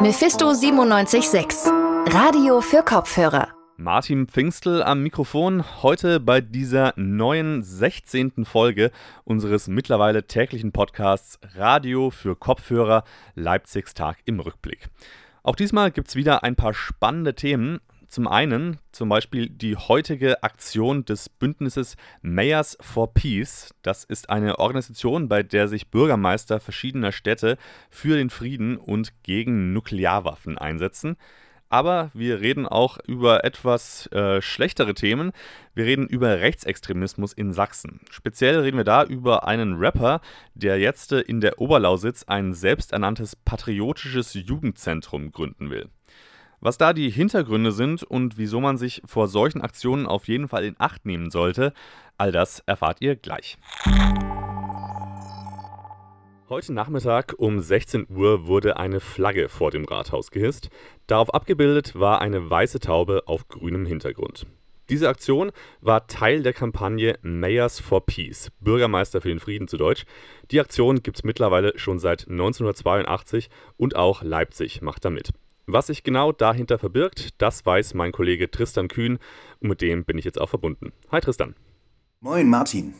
Mephisto 976, Radio für Kopfhörer. Martin Pfingstel am Mikrofon, heute bei dieser neuen 16. Folge unseres mittlerweile täglichen Podcasts Radio für Kopfhörer Leipzigs Tag im Rückblick. Auch diesmal gibt es wieder ein paar spannende Themen. Zum einen zum Beispiel die heutige Aktion des Bündnisses Mayors for Peace. Das ist eine Organisation, bei der sich Bürgermeister verschiedener Städte für den Frieden und gegen Nuklearwaffen einsetzen. Aber wir reden auch über etwas äh, schlechtere Themen. Wir reden über Rechtsextremismus in Sachsen. Speziell reden wir da über einen Rapper, der jetzt in der Oberlausitz ein selbsternanntes patriotisches Jugendzentrum gründen will. Was da die Hintergründe sind und wieso man sich vor solchen Aktionen auf jeden Fall in Acht nehmen sollte, all das erfahrt ihr gleich. Heute Nachmittag um 16 Uhr wurde eine Flagge vor dem Rathaus gehisst. Darauf abgebildet war eine weiße Taube auf grünem Hintergrund. Diese Aktion war Teil der Kampagne Mayors for Peace, Bürgermeister für den Frieden zu Deutsch. Die Aktion gibt es mittlerweile schon seit 1982 und auch Leipzig macht damit. Was sich genau dahinter verbirgt, das weiß mein Kollege Tristan Kühn und mit dem bin ich jetzt auch verbunden. Hi Tristan. Moin Martin.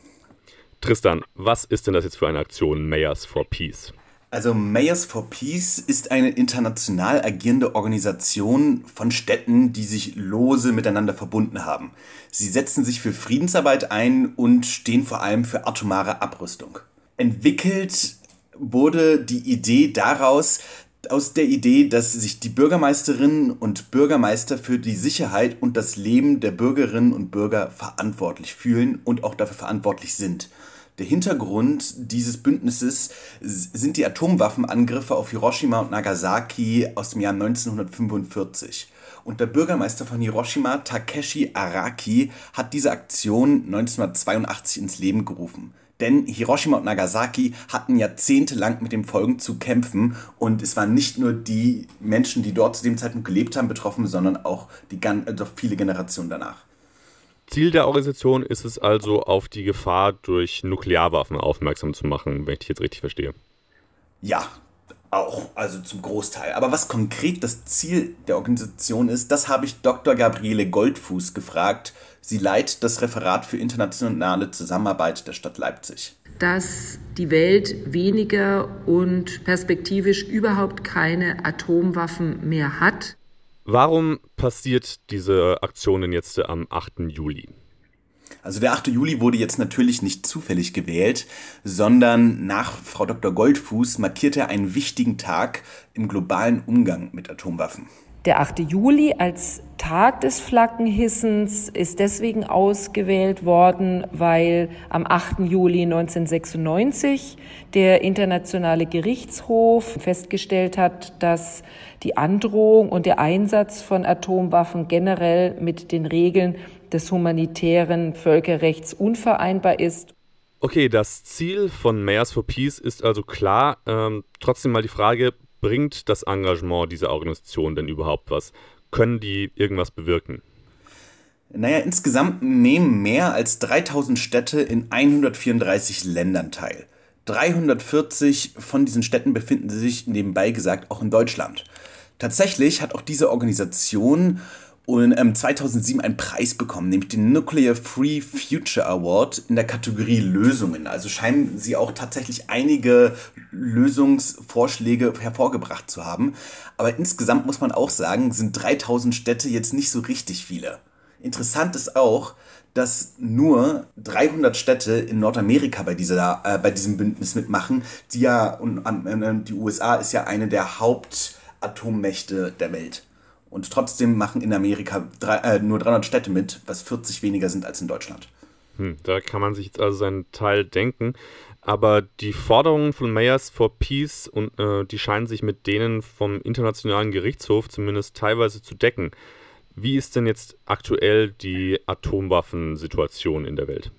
Tristan, was ist denn das jetzt für eine Aktion Mayors for Peace? Also Mayors for Peace ist eine international agierende Organisation von Städten, die sich lose miteinander verbunden haben. Sie setzen sich für Friedensarbeit ein und stehen vor allem für atomare Abrüstung. Entwickelt wurde die Idee daraus, aus der Idee, dass sich die Bürgermeisterinnen und Bürgermeister für die Sicherheit und das Leben der Bürgerinnen und Bürger verantwortlich fühlen und auch dafür verantwortlich sind. Der Hintergrund dieses Bündnisses sind die Atomwaffenangriffe auf Hiroshima und Nagasaki aus dem Jahr 1945. Und der Bürgermeister von Hiroshima, Takeshi Araki, hat diese Aktion 1982 ins Leben gerufen. Denn Hiroshima und Nagasaki hatten jahrzehntelang mit den Folgen zu kämpfen und es waren nicht nur die Menschen, die dort zu dem Zeitpunkt gelebt haben, betroffen, sondern auch die also viele Generationen danach. Ziel der Organisation ist es also, auf die Gefahr durch Nuklearwaffen aufmerksam zu machen, wenn ich dich jetzt richtig verstehe. Ja, auch, also zum Großteil. Aber was konkret das Ziel der Organisation ist, das habe ich Dr. Gabriele Goldfuß gefragt. Sie leitet das Referat für internationale Zusammenarbeit der Stadt Leipzig. Dass die Welt weniger und perspektivisch überhaupt keine Atomwaffen mehr hat. Warum passiert diese Aktion denn jetzt am 8. Juli? Also der 8. Juli wurde jetzt natürlich nicht zufällig gewählt, sondern nach Frau Dr. Goldfuß markiert er einen wichtigen Tag im globalen Umgang mit Atomwaffen. Der 8. Juli als Tag des Flaggenhissens ist deswegen ausgewählt worden, weil am 8. Juli 1996 der Internationale Gerichtshof festgestellt hat, dass die Androhung und der Einsatz von Atomwaffen generell mit den Regeln des humanitären Völkerrechts unvereinbar ist. Okay, das Ziel von Mayors for Peace ist also klar. Ähm, trotzdem mal die Frage, bringt das Engagement dieser Organisation denn überhaupt was? Können die irgendwas bewirken? Naja, insgesamt nehmen mehr als 3000 Städte in 134 Ländern teil. 340 von diesen Städten befinden sich nebenbei gesagt auch in Deutschland. Tatsächlich hat auch diese Organisation und ähm, 2007 einen Preis bekommen, nämlich den Nuclear Free Future Award in der Kategorie Lösungen. Also scheinen sie auch tatsächlich einige Lösungsvorschläge hervorgebracht zu haben. Aber insgesamt muss man auch sagen, sind 3000 Städte jetzt nicht so richtig viele. Interessant ist auch, dass nur 300 Städte in Nordamerika bei, dieser, äh, bei diesem Bündnis mitmachen, die ja, und äh, die USA ist ja eine der Hauptatommächte der Welt. Und trotzdem machen in Amerika drei, äh, nur 300 Städte mit, was 40 weniger sind als in Deutschland. Hm, da kann man sich jetzt also seinen Teil denken. Aber die Forderungen von Mayors for Peace und äh, die scheinen sich mit denen vom Internationalen Gerichtshof zumindest teilweise zu decken. Wie ist denn jetzt aktuell die Atomwaffensituation in der Welt?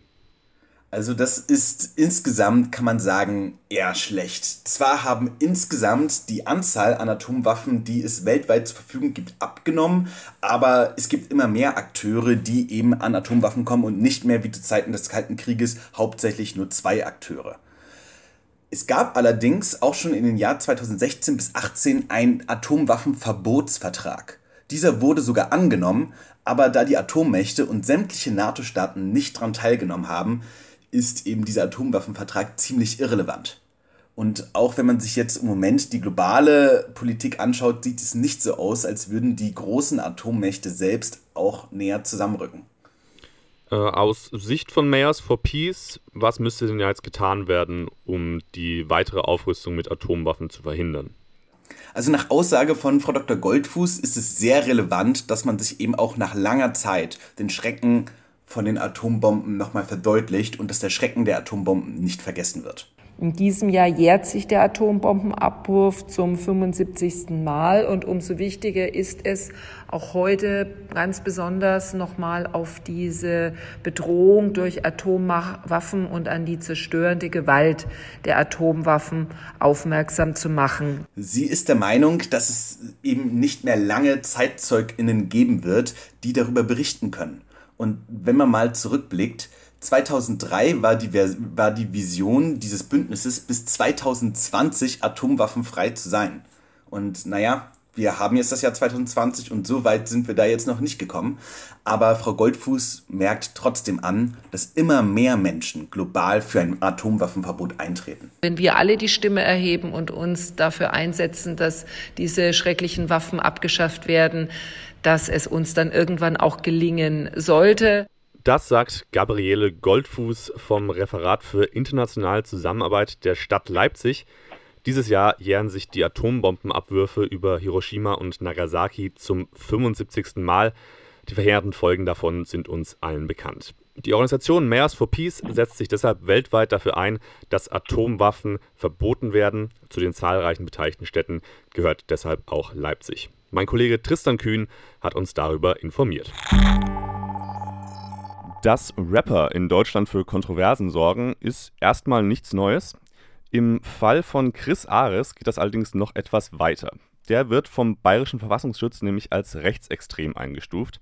Also das ist insgesamt, kann man sagen, eher schlecht. Zwar haben insgesamt die Anzahl an Atomwaffen, die es weltweit zur Verfügung gibt, abgenommen, aber es gibt immer mehr Akteure, die eben an Atomwaffen kommen und nicht mehr wie zu Zeiten des Kalten Krieges hauptsächlich nur zwei Akteure. Es gab allerdings auch schon in den Jahren 2016 bis 2018 einen Atomwaffenverbotsvertrag. Dieser wurde sogar angenommen, aber da die Atommächte und sämtliche NATO-Staaten nicht daran teilgenommen haben, ist eben dieser Atomwaffenvertrag ziemlich irrelevant. Und auch wenn man sich jetzt im Moment die globale Politik anschaut, sieht es nicht so aus, als würden die großen Atommächte selbst auch näher zusammenrücken. Äh, aus Sicht von Mayors for Peace, was müsste denn jetzt getan werden, um die weitere Aufrüstung mit Atomwaffen zu verhindern? Also nach Aussage von Frau Dr. Goldfuß ist es sehr relevant, dass man sich eben auch nach langer Zeit den Schrecken von den Atombomben nochmal verdeutlicht und dass der Schrecken der Atombomben nicht vergessen wird. In diesem Jahr jährt sich der Atombombenabwurf zum 75. Mal und umso wichtiger ist es, auch heute ganz besonders nochmal auf diese Bedrohung durch Atomwaffen und an die zerstörende Gewalt der Atomwaffen aufmerksam zu machen. Sie ist der Meinung, dass es eben nicht mehr lange Zeitzeuginnen geben wird, die darüber berichten können. Und wenn man mal zurückblickt, 2003 war die, war die Vision dieses Bündnisses, bis 2020 atomwaffenfrei zu sein. Und naja, wir haben jetzt das Jahr 2020 und so weit sind wir da jetzt noch nicht gekommen. Aber Frau Goldfuß merkt trotzdem an, dass immer mehr Menschen global für ein Atomwaffenverbot eintreten. Wenn wir alle die Stimme erheben und uns dafür einsetzen, dass diese schrecklichen Waffen abgeschafft werden, dass es uns dann irgendwann auch gelingen sollte. Das sagt Gabriele Goldfuß vom Referat für internationale Zusammenarbeit der Stadt Leipzig. Dieses Jahr jähren sich die Atombombenabwürfe über Hiroshima und Nagasaki zum 75. Mal. Die verheerenden Folgen davon sind uns allen bekannt. Die Organisation Mayors for Peace setzt sich deshalb weltweit dafür ein, dass Atomwaffen verboten werden. Zu den zahlreichen beteiligten Städten gehört deshalb auch Leipzig. Mein Kollege Tristan Kühn hat uns darüber informiert. Dass Rapper in Deutschland für Kontroversen sorgen, ist erstmal nichts Neues. Im Fall von Chris Ares geht das allerdings noch etwas weiter. Der wird vom Bayerischen Verfassungsschutz nämlich als rechtsextrem eingestuft.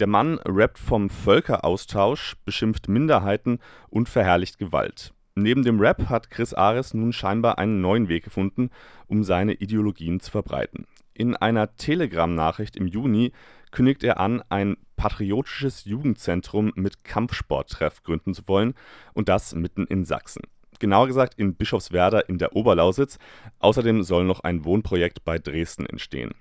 Der Mann rappt vom Völkeraustausch, beschimpft Minderheiten und verherrlicht Gewalt. Neben dem Rap hat Chris Ares nun scheinbar einen neuen Weg gefunden, um seine Ideologien zu verbreiten. In einer Telegram-Nachricht im Juni kündigt er an, ein patriotisches Jugendzentrum mit Kampfsporttreff gründen zu wollen und das mitten in Sachsen. Genauer gesagt in Bischofswerda in der Oberlausitz. Außerdem soll noch ein Wohnprojekt bei Dresden entstehen.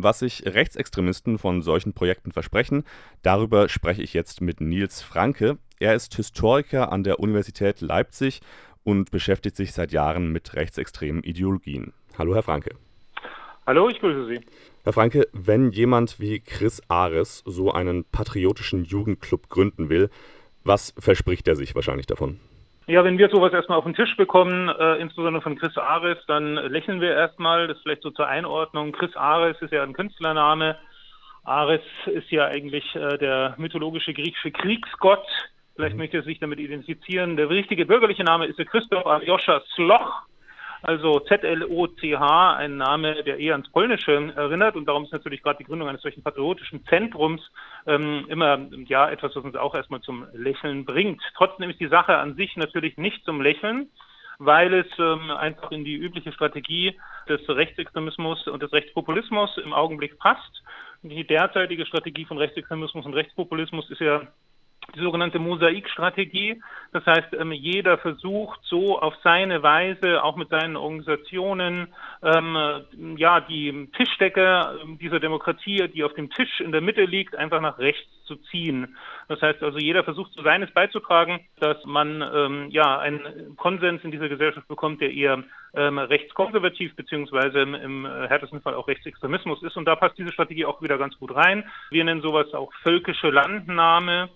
Was sich Rechtsextremisten von solchen Projekten versprechen, darüber spreche ich jetzt mit Nils Franke. Er ist Historiker an der Universität Leipzig und beschäftigt sich seit Jahren mit rechtsextremen Ideologien. Hallo, Herr Franke. Hallo, ich grüße Sie. Herr Franke, wenn jemand wie Chris Ares so einen patriotischen Jugendclub gründen will, was verspricht er sich wahrscheinlich davon? Ja, wenn wir sowas erstmal auf den Tisch bekommen, äh, insbesondere von Chris Ares, dann lächeln wir erstmal. Das ist vielleicht so zur Einordnung. Chris Ares ist ja ein Künstlername. Ares ist ja eigentlich äh, der mythologische griechische Kriegsgott. Vielleicht mhm. möchte er sich damit identifizieren. Der richtige bürgerliche Name ist der Christoph Aljoscha Sloch. Also ZLOCH, ein Name, der eher ans Polnische erinnert und darum ist natürlich gerade die Gründung eines solchen patriotischen Zentrums ähm, immer ja etwas, was uns auch erstmal zum Lächeln bringt. Trotzdem ist die Sache an sich natürlich nicht zum Lächeln weil es ähm, einfach in die übliche Strategie des Rechtsextremismus und des Rechtspopulismus im Augenblick passt. Die derzeitige Strategie von Rechtsextremismus und Rechtspopulismus ist ja die sogenannte Mosaikstrategie. Das heißt, ähm, jeder versucht so auf seine Weise, auch mit seinen Organisationen, ähm, ja, die Tischdecke dieser Demokratie, die auf dem Tisch in der Mitte liegt, einfach nach rechts zu ziehen. Das heißt also, jeder versucht so seines beizutragen, dass man ähm, ja einen Konsens in dieser Gesellschaft bekommt, der eher ähm, rechtskonservativ beziehungsweise im, im härtesten Fall auch Rechtsextremismus ist. Und da passt diese Strategie auch wieder ganz gut rein. Wir nennen sowas auch völkische Landnahme.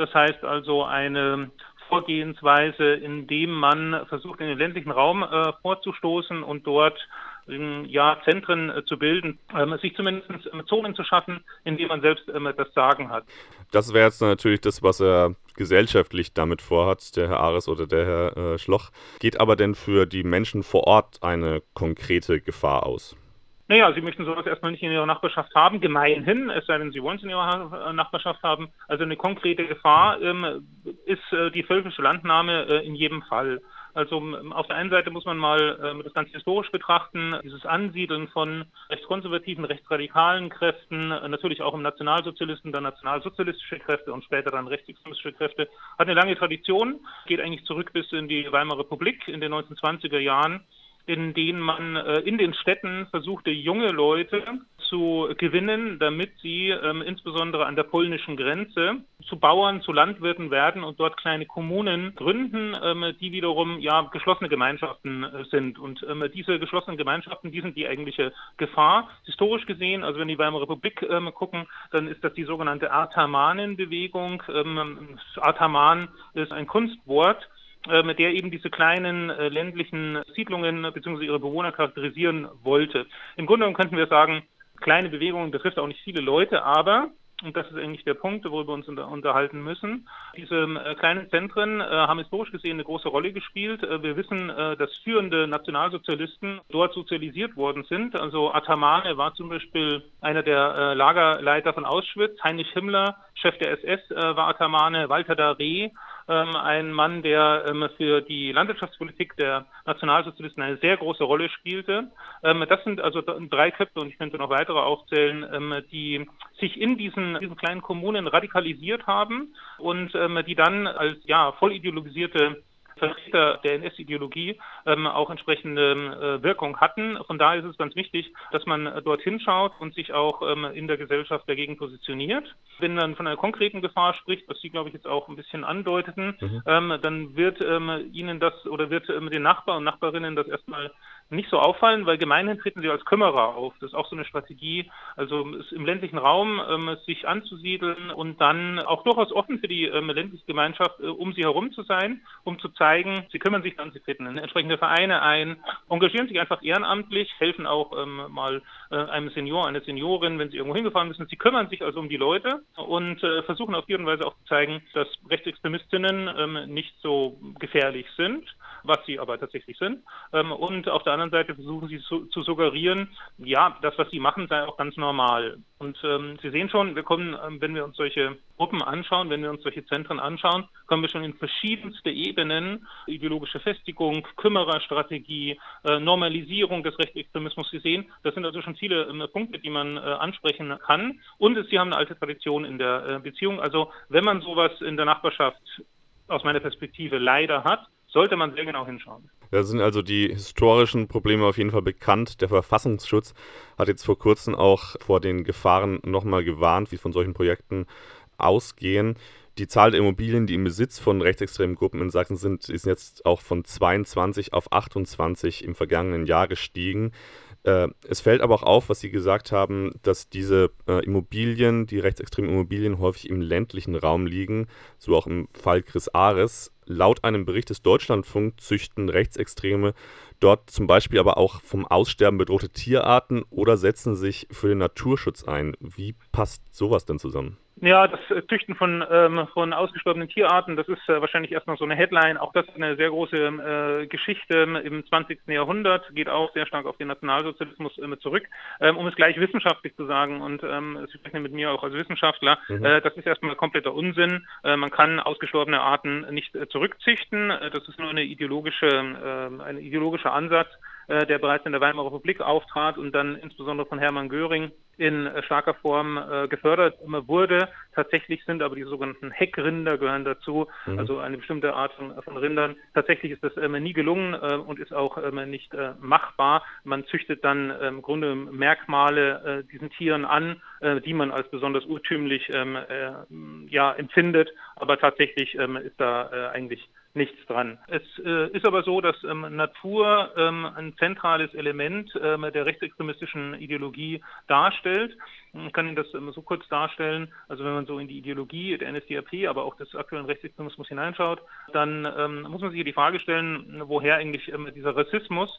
Das heißt also eine Vorgehensweise, indem man versucht, in den ländlichen Raum äh, vorzustoßen und dort ähm, ja, Zentren äh, zu bilden, ähm, sich zumindest äh, Zonen zu schaffen, in denen man selbst ähm, das Sagen hat. Das wäre jetzt natürlich das, was er gesellschaftlich damit vorhat, der Herr Ares oder der Herr äh, Schloch. Geht aber denn für die Menschen vor Ort eine konkrete Gefahr aus? Naja, Sie möchten sowas erstmal nicht in Ihrer Nachbarschaft haben, gemeinhin, es sei denn, Sie wollen es in Ihrer Nachbarschaft haben. Also eine konkrete Gefahr ähm, ist äh, die völkische Landnahme äh, in jedem Fall. Also auf der einen Seite muss man mal äh, das Ganze historisch betrachten, dieses Ansiedeln von rechtskonservativen, rechtsradikalen Kräften, äh, natürlich auch im Nationalsozialisten, dann nationalsozialistische Kräfte und später dann rechtsextremistische Kräfte, hat eine lange Tradition, geht eigentlich zurück bis in die Weimarer Republik in den 1920er Jahren in denen man äh, in den Städten versuchte, junge Leute zu gewinnen, damit sie ähm, insbesondere an der polnischen Grenze zu Bauern, zu Landwirten werden und dort kleine Kommunen gründen, ähm, die wiederum ja geschlossene Gemeinschaften äh, sind. Und ähm, diese geschlossenen Gemeinschaften, die sind die eigentliche Gefahr. Historisch gesehen, also wenn die Weimarer Republik gucken, dann ist das die sogenannte Artamanenbewegung. Artaman ist ein Kunstwort mit der eben diese kleinen äh, ländlichen Siedlungen bzw. ihre Bewohner charakterisieren wollte. Im Grunde genommen könnten wir sagen, kleine Bewegungen betrifft auch nicht viele Leute, aber und das ist eigentlich der Punkt, worüber wir uns unter, unterhalten müssen. Diese äh, kleinen Zentren äh, haben historisch gesehen eine große Rolle gespielt. Äh, wir wissen, äh, dass führende Nationalsozialisten dort sozialisiert worden sind. Also Atamane war zum Beispiel einer der äh, Lagerleiter von Auschwitz. Heinrich Himmler, Chef der SS, äh, war Atamane. Walter Daré ein Mann, der ähm, für die Landwirtschaftspolitik der Nationalsozialisten eine sehr große Rolle spielte. Ähm, das sind also drei Köpfe und ich könnte noch weitere aufzählen, ähm, die sich in diesen, diesen kleinen Kommunen radikalisiert haben und ähm, die dann als ja voll ideologisierte Vertreter der NS-Ideologie ähm, auch entsprechende äh, Wirkung hatten. Von daher ist es ganz wichtig, dass man äh, dorthin schaut und sich auch ähm, in der Gesellschaft dagegen positioniert. Wenn man von einer konkreten Gefahr spricht, was Sie, glaube ich, jetzt auch ein bisschen andeuteten, mhm. ähm, dann wird ähm, Ihnen das oder wird ähm, den Nachbarn und Nachbarinnen das erstmal nicht so auffallen, weil gemeinhin treten sie als Kümmerer auf. Das ist auch so eine Strategie, also im ländlichen Raum ähm, sich anzusiedeln und dann auch durchaus offen für die ähm, ländliche Gemeinschaft äh, um sie herum zu sein, um zu zeigen, sie kümmern sich dann, sie treten in entsprechende Vereine ein, engagieren sich einfach ehrenamtlich, helfen auch ähm, mal äh, einem Senior, einer Seniorin, wenn sie irgendwo hingefahren müssen. Sie kümmern sich also um die Leute und äh, versuchen auf ihre Weise auch zu zeigen, dass Rechtsextremistinnen ähm, nicht so gefährlich sind, was sie aber tatsächlich sind. Ähm, und auf der anderen Seite versuchen sie zu, zu, suggerieren, ja, das, was sie machen, sei auch ganz normal. Und ähm, Sie sehen schon, wir kommen, ähm, wenn wir uns solche Gruppen anschauen, wenn wir uns solche Zentren anschauen, kommen wir schon in verschiedenste Ebenen, ideologische Festigung, Kümmererstrategie, äh, Normalisierung des Rechtsextremismus gesehen. Das sind also schon viele äh, Punkte, die man äh, ansprechen kann. Und sie haben eine alte Tradition in der äh, Beziehung. Also wenn man sowas in der Nachbarschaft aus meiner Perspektive leider hat, sollte man sehr genau hinschauen. Da sind also die historischen Probleme auf jeden Fall bekannt. Der Verfassungsschutz hat jetzt vor kurzem auch vor den Gefahren nochmal gewarnt, wie von solchen Projekten ausgehen. Die Zahl der Immobilien, die im Besitz von rechtsextremen Gruppen in Sachsen sind, ist jetzt auch von 22 auf 28 im vergangenen Jahr gestiegen. Äh, es fällt aber auch auf, was Sie gesagt haben, dass diese äh, Immobilien, die rechtsextremen Immobilien, häufig im ländlichen Raum liegen, so auch im Fall Chris Ares. Laut einem Bericht des Deutschlandfunk züchten Rechtsextreme dort zum Beispiel aber auch vom Aussterben bedrohte Tierarten oder setzen sich für den Naturschutz ein. Wie passt sowas denn zusammen? Ja, das äh, Züchten von, ähm, von ausgestorbenen Tierarten, das ist äh, wahrscheinlich erstmal so eine Headline. Auch das ist eine sehr große äh, Geschichte im 20. Jahrhundert, geht auch sehr stark auf den Nationalsozialismus äh, zurück. Ähm, um es gleich wissenschaftlich zu sagen, und ähm, Sie sprechen mit mir auch als Wissenschaftler, mhm. äh, das ist erstmal kompletter Unsinn. Äh, man kann ausgestorbene Arten nicht äh, zurückzüchten. Äh, das ist nur eine ideologische, äh, ein ideologischer Ansatz, äh, der bereits in der Weimarer Republik auftrat und dann insbesondere von Hermann Göring in äh, starker Form äh, gefördert wurde. Tatsächlich sind aber die sogenannten Heckrinder gehören dazu, mhm. also eine bestimmte Art von, von Rindern. Tatsächlich ist das ähm, nie gelungen äh, und ist auch ähm, nicht äh, machbar. Man züchtet dann ähm, im Grunde Merkmale äh, diesen Tieren an, äh, die man als besonders urtümlich ähm, ja, empfindet, aber tatsächlich ähm, ist da eigentlich nichts dran. Es äh, ist aber so, dass ähm, Natur ähm, ein zentrales Element ähm, der rechtsextremistischen Ideologie darstellt. Ich kann Ihnen das ähm, so kurz darstellen. Also wenn man so in die Ideologie der NSDAP, aber auch des aktuellen Rechtsextremismus hineinschaut, dann ähm, muss man sich die Frage stellen, woher eigentlich ähm, dieser Rassismus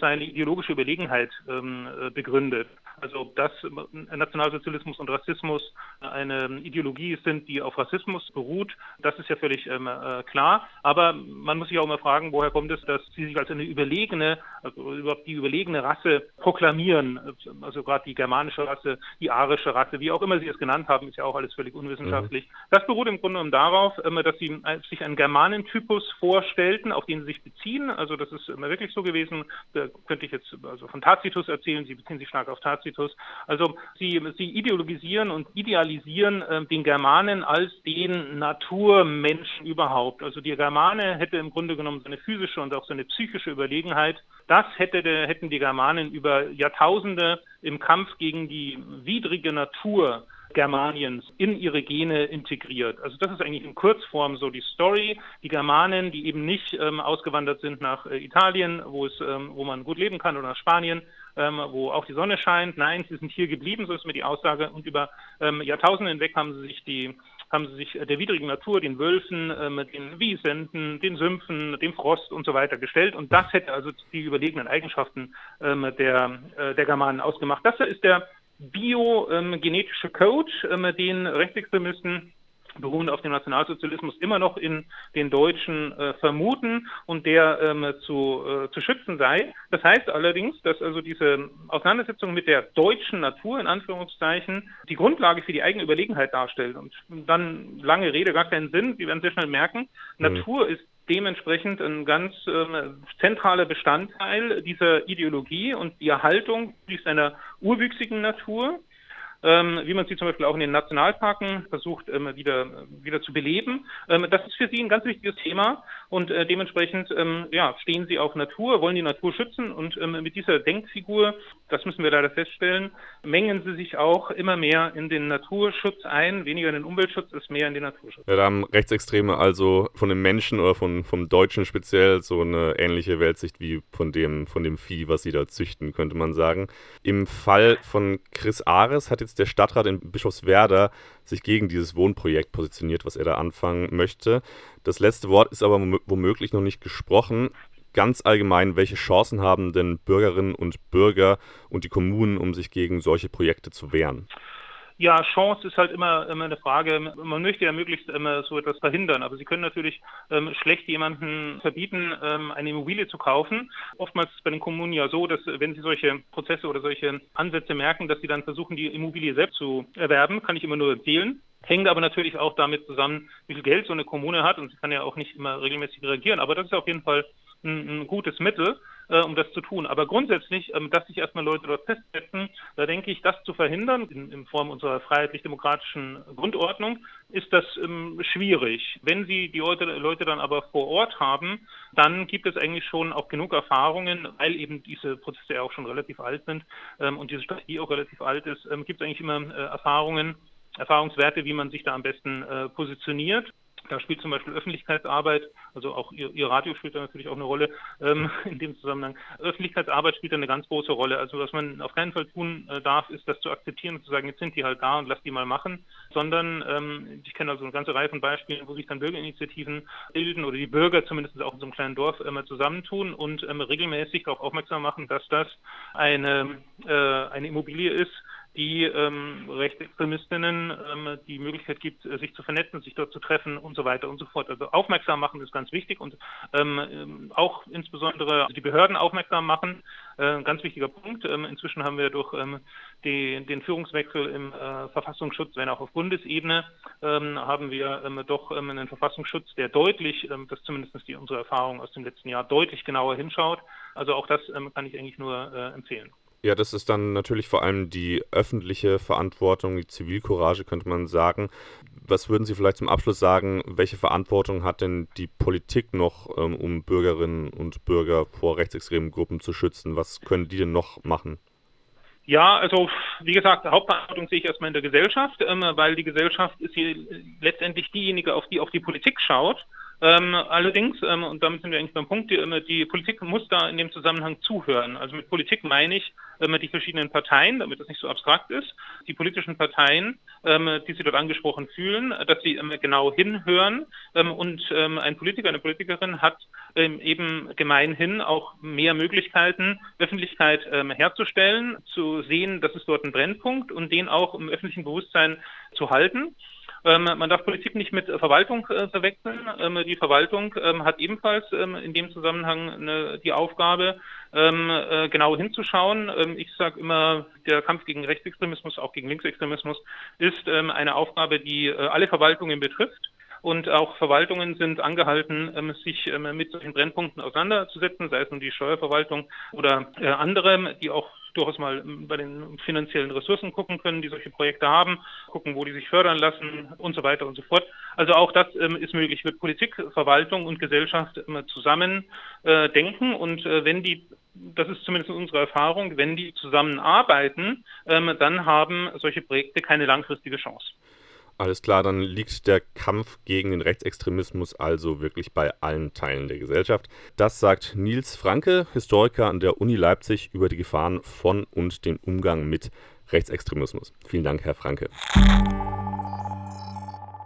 seine ideologische Überlegenheit äh, begründet. Also dass Nationalsozialismus und Rassismus eine Ideologie sind, die auf Rassismus beruht, das ist ja völlig ähm, äh, klar. Aber man muss sich auch mal fragen, woher kommt es, dass sie sich als eine überlegene, also überhaupt die überlegene Rasse proklamieren. Also gerade die germanische Rasse, die arische Rasse, wie auch immer sie es genannt haben, ist ja auch alles völlig unwissenschaftlich. Mhm. Das beruht im Grunde genommen darauf, ähm, dass sie sich einen Germanentypus vorstellten, auf den sie sich beziehen. Also das ist immer wirklich so gewesen. Da könnte ich jetzt also von Tacitus erzählen. Sie beziehen sich stark auf Tacitus. Also sie, sie ideologisieren und idealisieren äh, den Germanen als den Naturmenschen überhaupt. Also die Germane hätte im Grunde genommen seine physische und auch seine psychische Überlegenheit. Das hätte, hätten die Germanen über Jahrtausende im Kampf gegen die widrige Natur Germaniens in ihre Gene integriert. Also das ist eigentlich in Kurzform so die Story. Die Germanen, die eben nicht ähm, ausgewandert sind nach äh, Italien, wo es, ähm, wo man gut leben kann, oder nach Spanien, ähm, wo auch die Sonne scheint. Nein, sie sind hier geblieben, so ist mir die Aussage. Und über ähm, Jahrtausende hinweg haben sie sich die haben sie sich der widrigen Natur, den Wölfen, ähm, den Wiesenten, den Sümpfen, dem Frost und so weiter gestellt. Und das hätte also die überlegenen Eigenschaften ähm, der, äh, der Germanen ausgemacht. Das ist der biogenetische ähm, Code, den Rechtsextremisten beruhend auf dem Nationalsozialismus immer noch in den Deutschen äh, vermuten und der ähm, zu, äh, zu schützen sei. Das heißt allerdings, dass also diese Auseinandersetzung mit der deutschen Natur in Anführungszeichen die Grundlage für die eigene Überlegenheit darstellt. Und dann lange Rede, gar keinen Sinn. Sie werden sehr schnell merken, mhm. Natur ist dementsprechend ein ganz äh, zentraler Bestandteil dieser Ideologie und die Erhaltung einer urwüchsigen Natur wie man sie zum Beispiel auch in den Nationalparken versucht ähm, wieder, wieder zu beleben. Ähm, das ist für sie ein ganz wichtiges Thema und äh, dementsprechend ähm, ja, stehen sie auf Natur, wollen die Natur schützen und ähm, mit dieser Denkfigur, das müssen wir leider feststellen, mengen sie sich auch immer mehr in den Naturschutz ein, weniger in den Umweltschutz, ist mehr in den Naturschutz. Ja, da haben Rechtsextreme also von den Menschen oder von, vom Deutschen speziell so eine ähnliche Weltsicht wie von dem, von dem Vieh, was sie da züchten, könnte man sagen. Im Fall von Chris Ares hat jetzt jetzt der Stadtrat in Bischofswerda sich gegen dieses Wohnprojekt positioniert, was er da anfangen möchte. Das letzte Wort ist aber womöglich noch nicht gesprochen. Ganz allgemein, welche Chancen haben denn Bürgerinnen und Bürger und die Kommunen, um sich gegen solche Projekte zu wehren? Ja, Chance ist halt immer, immer eine Frage. Man möchte ja möglichst immer so etwas verhindern, aber Sie können natürlich ähm, schlecht jemanden verbieten, ähm, eine Immobilie zu kaufen. Oftmals ist es bei den Kommunen ja so, dass wenn Sie solche Prozesse oder solche Ansätze merken, dass Sie dann versuchen, die Immobilie selbst zu erwerben, kann ich immer nur empfehlen. Hängt aber natürlich auch damit zusammen, wie viel Geld so eine Kommune hat und sie kann ja auch nicht immer regelmäßig reagieren. Aber das ist auf jeden Fall ein, ein gutes Mittel, äh, um das zu tun. Aber grundsätzlich, ähm, dass sich erstmal Leute dort festsetzen, da denke ich, das zu verhindern, in, in Form unserer freiheitlich-demokratischen Grundordnung, ist das ähm, schwierig. Wenn Sie die Leute, Leute dann aber vor Ort haben, dann gibt es eigentlich schon auch genug Erfahrungen, weil eben diese Prozesse ja auch schon relativ alt sind ähm, und diese Strategie auch relativ alt ist, ähm, gibt es eigentlich immer äh, Erfahrungen, Erfahrungswerte, wie man sich da am besten äh, positioniert. Da spielt zum Beispiel Öffentlichkeitsarbeit, also auch ihr, ihr Radio spielt da natürlich auch eine Rolle ähm, in dem Zusammenhang. Öffentlichkeitsarbeit spielt da eine ganz große Rolle. Also was man auf keinen Fall tun äh, darf, ist das zu akzeptieren und zu sagen, jetzt sind die halt da und lass die mal machen, sondern ähm, ich kenne also eine ganze Reihe von Beispielen, wo sich dann Bürgerinitiativen bilden oder die Bürger zumindest auch in so einem kleinen Dorf äh, zusammentun und ähm, regelmäßig darauf aufmerksam machen, dass das eine, äh, eine Immobilie ist, die ähm, Rechtsextremistinnen ähm, die Möglichkeit gibt, äh, sich zu vernetzen, sich dort zu treffen und so weiter und so fort. Also aufmerksam machen ist ganz wichtig und ähm, ähm auch insbesondere die Behörden aufmerksam machen, äh, ganz wichtiger Punkt. Ähm, inzwischen haben wir durch ähm, die, den Führungswechsel im äh, Verfassungsschutz, wenn auch auf Bundesebene, ähm, haben wir ähm, doch ähm, einen Verfassungsschutz, der deutlich, ähm, das zumindest die, unsere Erfahrung aus dem letzten Jahr, deutlich genauer hinschaut. Also auch das kann ich eigentlich nur äh, empfehlen. Ja, das ist dann natürlich vor allem die öffentliche Verantwortung, die Zivilcourage, könnte man sagen. Was würden Sie vielleicht zum Abschluss sagen, welche Verantwortung hat denn die Politik noch, ähm, um Bürgerinnen und Bürger vor rechtsextremen Gruppen zu schützen? Was können die denn noch machen? Ja, also wie gesagt, Hauptverantwortung sehe ich erstmal in der Gesellschaft, ähm, weil die Gesellschaft ist hier letztendlich diejenige, auf die auch die Politik schaut Ähm, allerdings, ähm, und damit sind wir eigentlich beim Punkt, die, äh, die, Politik muss da in dem Zusammenhang zuhören. Also mit Politik meine ich ähm, die verschiedenen Parteien, damit das nicht so abstrakt ist, die politischen Parteien, ähm, die Sie dort angesprochen fühlen, dass sie ähm, genau hinhören ähm, und ein Politiker, eine Politikerin hat eben gemeinhin auch mehr Möglichkeiten, Öffentlichkeit herzustellen, zu sehen, dass es dort einen Brennpunkt und den auch im öffentlichen Bewusstsein zu halten. Ähm, man darf Politik nicht mit Verwaltung äh, verwechseln. Ähm, die Verwaltung ähm, hat ebenfalls in dem Zusammenhang die Aufgabe, äh, genau hinzuschauen. Ich sage immer, der Kampf gegen Rechtsextremismus, auch gegen Linksextremismus, ist eine Aufgabe, die äh, alle Verwaltungen betrifft. Und auch Verwaltungen sind angehalten, sich mit solchen Brennpunkten auseinanderzusetzen, sei es nun die Steuerverwaltung oder äh, andere, die auch durchaus mal bei den finanziellen Ressourcen gucken können, die solche Projekte haben, gucken, wo die sich fördern lassen und so weiter und so fort. Also auch das ähm, ist möglich, wird Politik, Verwaltung und Gesellschaft immer zusammen äh, denken und äh, wenn die das ist zumindest unsere Erfahrung, wenn die zusammenarbeiten, ähm, dann haben solche Projekte keine langfristige Chance. Alles klar, dann liegt der Kampf gegen den Rechtsextremismus also wirklich bei allen Teilen der Gesellschaft. Das sagt Nils Franke, Historiker an der Uni Leipzig, über die Gefahren von und den Umgang mit Rechtsextremismus. Vielen Dank, Herr Franke.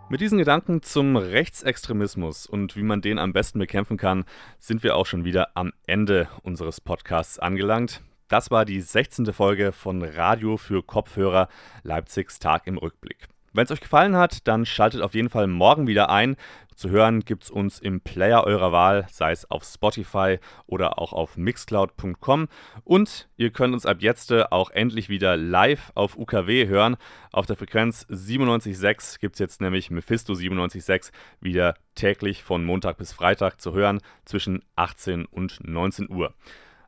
Mit diesen Gedanken zum Rechtsextremismus und wie man den am besten bekämpfen kann, sind wir auch schon wieder am Ende unseres Podcasts angelangt. Das war die 16. Folge von Radio für Kopfhörer Leipzigs Tag im Rückblick. Wenn es euch gefallen hat, dann schaltet auf jeden Fall morgen wieder ein. Zu hören gibt es uns im Player eurer Wahl, sei es auf Spotify oder auch auf mixcloud.com. Und ihr könnt uns ab jetzt auch endlich wieder live auf UKW hören. Auf der Frequenz 97.6 gibt es jetzt nämlich Mephisto 97.6 wieder täglich von Montag bis Freitag zu hören zwischen 18 und 19 Uhr.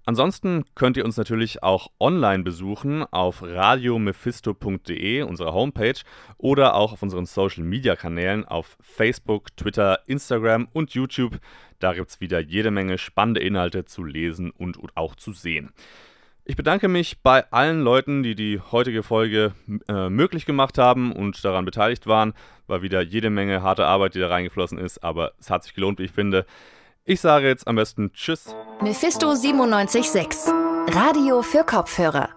Ansonsten könnt ihr uns natürlich auch online besuchen auf radiomephisto.de, unserer Homepage, oder auch auf unseren Social Media Kanälen auf Facebook, Twitter, Instagram und YouTube. Da gibt es wieder jede Menge spannende Inhalte zu lesen und auch zu sehen. Ich bedanke mich bei allen Leuten, die die heutige Folge äh, möglich gemacht haben und daran beteiligt waren. War wieder jede Menge harte Arbeit, die da reingeflossen ist, aber es hat sich gelohnt, wie ich finde. Ich sage jetzt am besten Tschüss. Mephisto 976. Radio für Kopfhörer.